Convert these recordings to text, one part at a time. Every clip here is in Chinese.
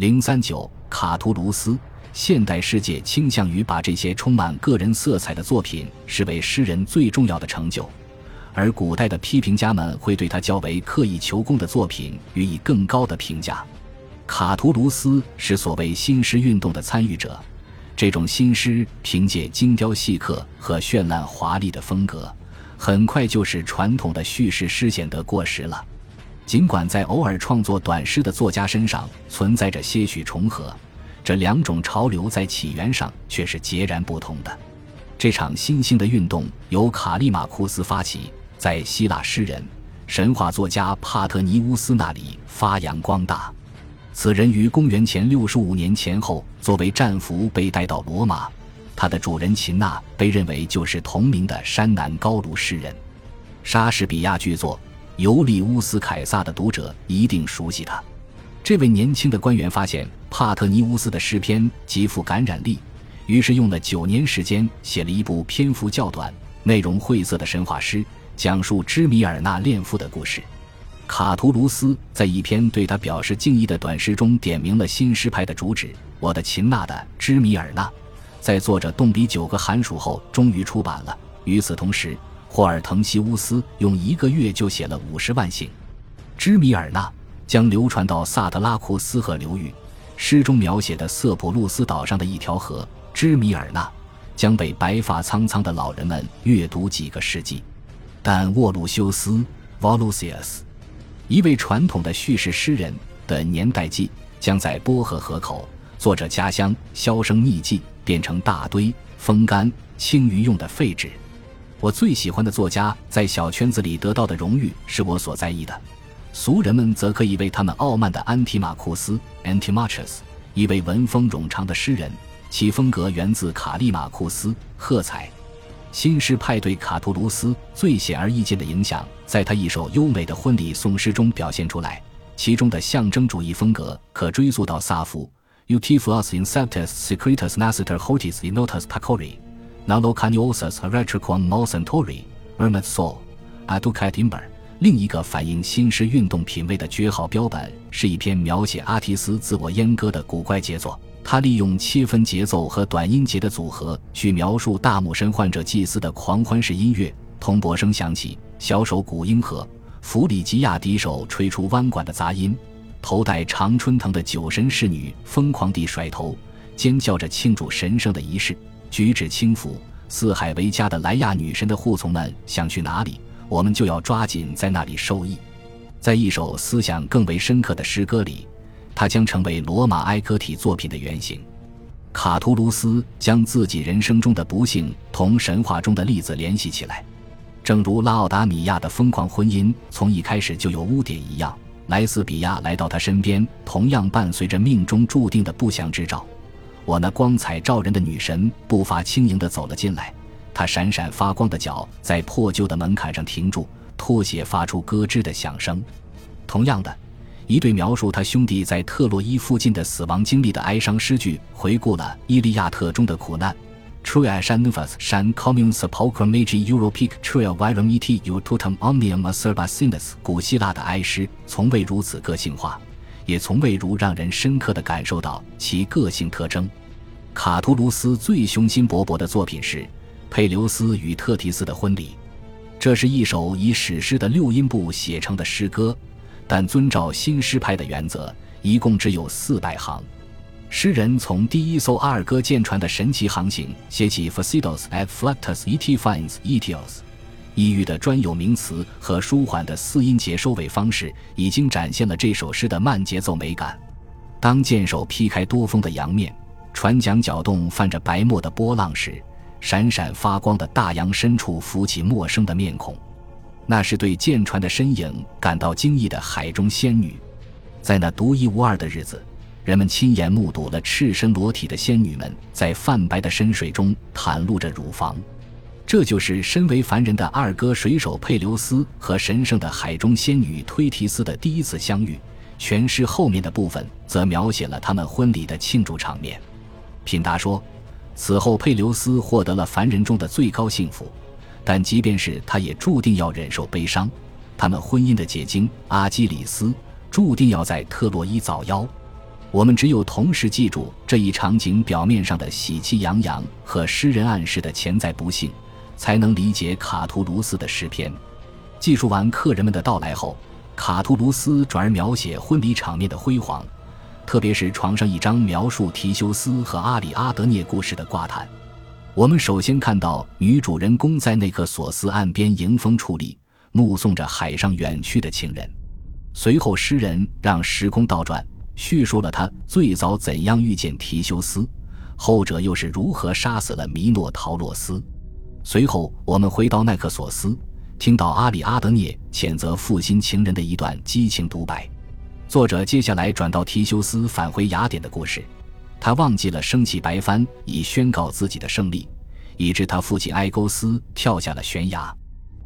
零三九卡图卢斯。现代世界倾向于把这些充满个人色彩的作品视为诗人最重要的成就，而古代的批评家们会对他较为刻意求工的作品予以更高的评价。卡图卢斯是所谓新诗运动的参与者，这种新诗凭借精雕细刻和绚烂华丽的风格，很快就使传统的叙事诗显得过时了。尽管在偶尔创作短诗的作家身上存在着些许重合。这两种潮流在起源上却是截然不同的。这场新兴的运动由卡利马库斯发起，在希腊诗人、神话作家帕特尼乌斯那里发扬光大。此人于公元前六十五年前后作为战俘被带到罗马，他的主人秦娜被认为就是同名的山南高卢诗人。莎士比亚剧作《尤利乌斯·凯撒》的读者一定熟悉他。这位年轻的官员发现帕特尼乌斯的诗篇极富感染力，于是用了九年时间写了一部篇幅较短、内容晦涩的神话诗，讲述芝米尔纳恋父的故事。卡图卢斯在一篇对他表示敬意的短诗中点明了新诗派的主旨：“我的秦娜的芝米尔纳，在作者动笔九个寒暑后终于出版了。与此同时，霍尔滕西乌斯用一个月就写了五十万行。芝米尔纳。”将流传到萨特拉库斯河流域，诗中描写的色普路斯岛上的一条河芝米尔纳，将被白发苍苍的老人们阅读几个世纪。但沃鲁修斯 （Volusius），一位传统的叙事诗人的年代记，将在波河河口，作者家乡销声匿迹，变成大堆风干清鱼用的废纸。我最喜欢的作家在小圈子里得到的荣誉，是我所在意的。俗人们则可以为他们傲慢的安提马库斯 （Antimachus） 一位文风冗长的诗人，其风格源自卡利马库斯喝彩。新诗派对卡图卢斯最显而易见的影响，在他一首优美的婚礼颂诗中表现出来。其中的象征主义风格可追溯到萨福 （Utifus in septis secretus nascitur hortis inotus pacori, nalocaniosus retricum mosentori, e r m e t s o l aducat imber）。另一个反映新诗运动品味的绝好标本，是一篇描写阿提斯自我阉割的古怪杰作。他利用切分节奏和短音节的组合，去描述大母神患者祭司的狂欢式音乐。铜钹声响起，小手鼓应和，弗里吉亚笛手吹出弯管的杂音。头戴常春藤的酒神侍女疯狂地甩头，尖叫着庆祝神圣的仪式，举止轻浮。四海为家的莱亚女神的护从们想去哪里？我们就要抓紧在那里受益。在一首思想更为深刻的诗歌里，它将成为罗马哀歌体作品的原型。卡图卢斯将自己人生中的不幸同神话中的例子联系起来，正如拉奥达米亚的疯狂婚姻从一开始就有污点一样。莱斯比亚来到他身边，同样伴随着命中注定的不祥之兆。我那光彩照人的女神步伐轻盈地走了进来。他闪闪发光的脚在破旧的门槛上停住，拖鞋发出咯吱的响声。同样的，一对描述他兄弟在特洛伊附近的死亡经历的哀伤诗句，回顾了《伊利亚特》中的苦难。Troia shanuvas shan commun sepulchrum magi Europic tria virum et ututum omnium acerbacinus。古希腊的哀诗从未如此个性化，也从未如让人深刻地感受到其个性特征。卡图卢斯最雄心勃勃的作品是。佩留斯与特提斯的婚礼，这是一首以史诗的六音部写成的诗歌，但遵照新诗派的原则，一共只有四百行。诗人从第一艘阿尔戈舰船的神奇航行写起，Facidos et fluctus et fines etios，异域的专有名词和舒缓的四音节收尾方式，已经展现了这首诗的慢节奏美感。当舰首劈开多风的洋面，船桨搅动泛着白沫的波浪时。闪闪发光的大洋深处浮起陌生的面孔，那是对舰船的身影感到惊异的海中仙女。在那独一无二的日子，人们亲眼目睹了赤身裸体的仙女们在泛白的深水中袒露着乳房。这就是身为凡人的二哥水手佩留斯和神圣的海中仙女忒提斯的第一次相遇。全诗后面的部分则描写了他们婚礼的庆祝场面。品达说。此后，佩留斯获得了凡人中的最高幸福，但即便是他，也注定要忍受悲伤。他们婚姻的结晶阿基里斯注定要在特洛伊早夭。我们只有同时记住这一场景表面上的喜气洋洋和诗人暗示的潜在不幸，才能理解卡图卢斯的诗篇。记述完客人们的到来后，卡图卢斯转而描写婚礼场面的辉煌，特别是床上一张描述提修斯和阿里阿德涅故事的挂毯。我们首先看到女主人公在那克索斯岸边迎风矗立，目送着海上远去的情人。随后，诗人让时空倒转。叙述了他最早怎样遇见提修斯，后者又是如何杀死了弥诺陶洛斯。随后，我们回到奈克索斯，听到阿里阿德涅谴责负心情人的一段激情独白。作者接下来转到提修斯返回雅典的故事，他忘记了升起白帆以宣告自己的胜利，以致他父亲埃勾斯跳下了悬崖。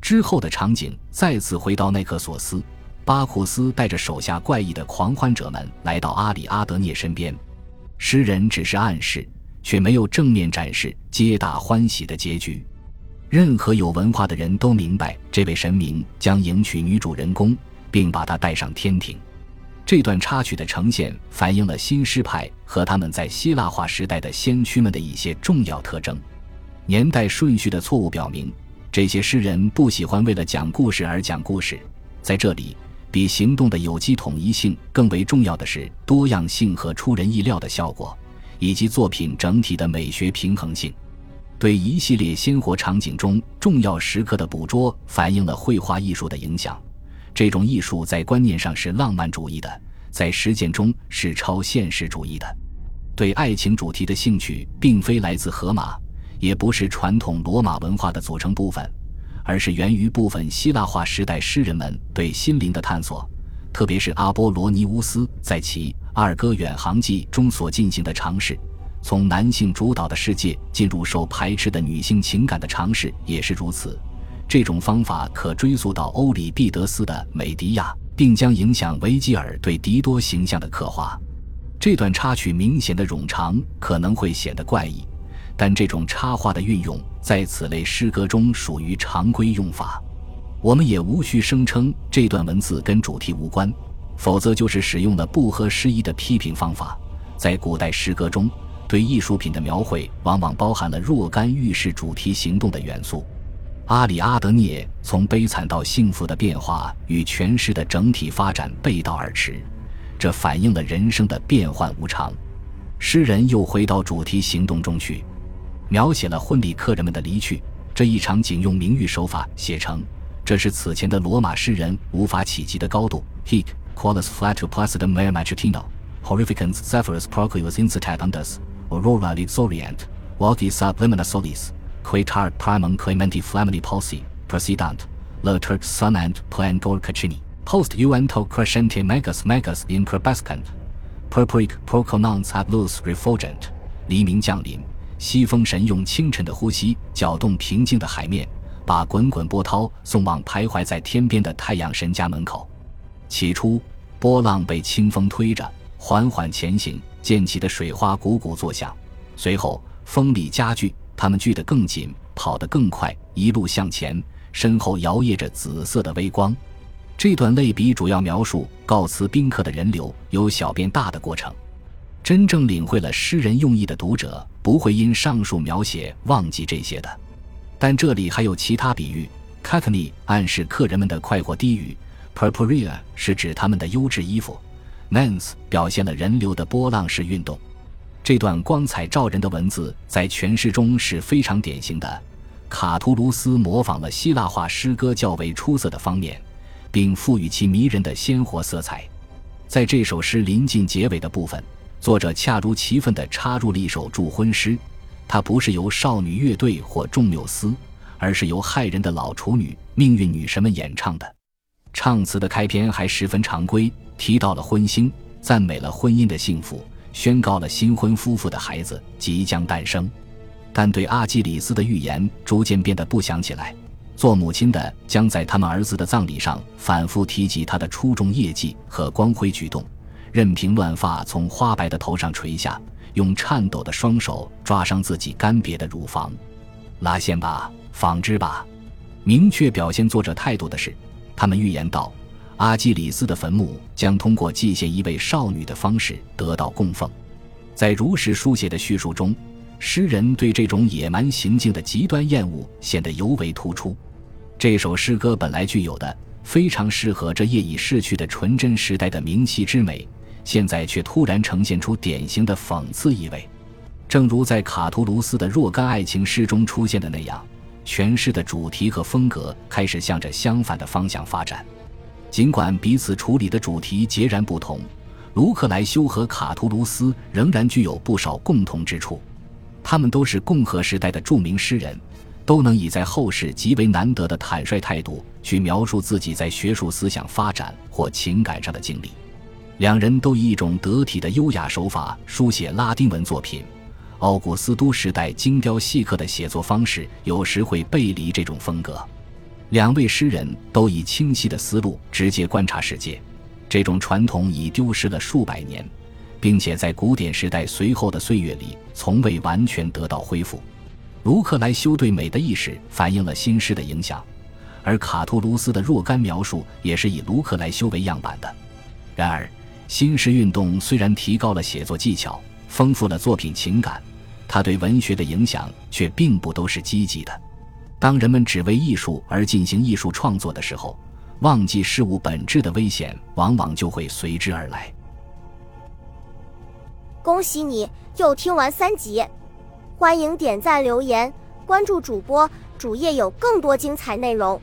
之后的场景再次回到奈克索斯。巴库斯带着手下怪异的狂欢者们来到阿里阿德涅身边，诗人只是暗示，却没有正面展示皆大欢喜的结局。任何有文化的人都明白，这位神明将迎娶女主人公，并把她带上天庭。这段插曲的呈现反映了新诗派和他们在希腊化时代的先驱们的一些重要特征。年代顺序的错误表明，这些诗人不喜欢为了讲故事而讲故事。在这里。比行动的有机统一性更为重要的是多样性和出人意料的效果，以及作品整体的美学平衡性。对一系列鲜活场景中重要时刻的捕捉，反映了绘画艺术的影响。这种艺术在观念上是浪漫主义的，在实践中是超现实主义的。对爱情主题的兴趣，并非来自荷马，也不是传统罗马文化的组成部分。而是源于部分希腊化时代诗人们对心灵的探索，特别是阿波罗尼乌斯在其《阿尔戈远航记》中所进行的尝试。从男性主导的世界进入受排斥的女性情感的尝试也是如此。这种方法可追溯到欧里庇得斯的《美狄亚》，并将影响维吉尔对狄多形象的刻画。这段插曲明显的冗长可能会显得怪异。但这种插画的运用在此类诗歌中属于常规用法，我们也无需声称这段文字跟主题无关，否则就是使用了不合时宜的批评方法。在古代诗歌中，对艺术品的描绘往往包含了若干预示主题行动的元素。阿里阿德涅从悲惨到幸福的变化与全诗的整体发展背道而驰，这反映了人生的变幻无常。诗人又回到主题行动中去。描写了婚礼客人们的离去，这一场景用明喻手法写成，这是此前的罗马诗人无法企及的高度。Hic qualis flatu placidum mare matutino, horrificans zephyrus procuus incitandus, aurora luxuriant, volti sublimina solis, Quatar primum clementi flammini pulsi, procidant, le turc sun and plan gorcacini, post uento crescente megas megas in crepescent, purpuric proconans ab luz refulgent，黎明降临。西风神用清晨的呼吸搅动平静的海面，把滚滚波涛送往徘徊在天边的太阳神家门口。起初，波浪被清风推着缓缓前行，溅起的水花汩汩作响。随后，风力加剧，他们聚得更紧，跑得更快，一路向前，身后摇曳着紫色的微光。这段类比主要描述告辞宾客的人流由小变大的过程。真正领会了诗人用意的读者不会因上述描写忘记这些的，但这里还有其他比喻。c a t a n y 暗示客人们的快活低语，Purpurea 是指他们的优质衣服，Mens 表现了人流的波浪式运动。这段光彩照人的文字在全诗中是非常典型的。卡图卢斯模仿了希腊化诗歌较为出色的方面，并赋予其迷人的鲜活色彩。在这首诗临近结尾的部分。作者恰如其分地插入了一首祝婚诗，它不是由少女乐队或众缪斯，而是由骇人的老处女命运女神们演唱的。唱词的开篇还十分常规，提到了婚星，赞美了婚姻的幸福，宣告了新婚夫妇的孩子即将诞生。但对阿基里斯的预言逐渐变得不祥起来。做母亲的将在他们儿子的葬礼上反复提及他的出众业绩和光辉举动。任凭乱发从花白的头上垂下，用颤抖的双手抓伤自己干瘪的乳房，拉线吧，纺织吧。明确表现作者态度的是，他们预言道：阿基里斯的坟墓将通过祭献一位少女的方式得到供奉。在如实书写的叙述中，诗人对这种野蛮行径的极端厌恶显得尤为突出。这首诗歌本来具有的非常适合这夜已逝去的纯真时代的名气之美，现在却突然呈现出典型的讽刺意味。正如在卡图卢斯的若干爱情诗中出现的那样，全诗的主题和风格开始向着相反的方向发展。尽管彼此处理的主题截然不同，卢克莱修和卡图卢斯仍然具有不少共同之处。他们都是共和时代的著名诗人。都能以在后世极为难得的坦率态度去描述自己在学术思想发展或情感上的经历。两人都以一种得体的优雅手法书写拉丁文作品。奥古斯都时代精雕细刻的写作方式有时会背离这种风格。两位诗人都以清晰的思路直接观察世界，这种传统已丢失了数百年，并且在古典时代随后的岁月里从未完全得到恢复。卢克莱修对美的意识反映了新诗的影响，而卡图卢斯的若干描述也是以卢克莱修为样板的。然而，新诗运动虽然提高了写作技巧，丰富了作品情感，它对文学的影响却并不都是积极的。当人们只为艺术而进行艺术创作的时候，忘记事物本质的危险往往就会随之而来。恭喜你又听完三集。欢迎点赞、留言、关注主播，主页有更多精彩内容。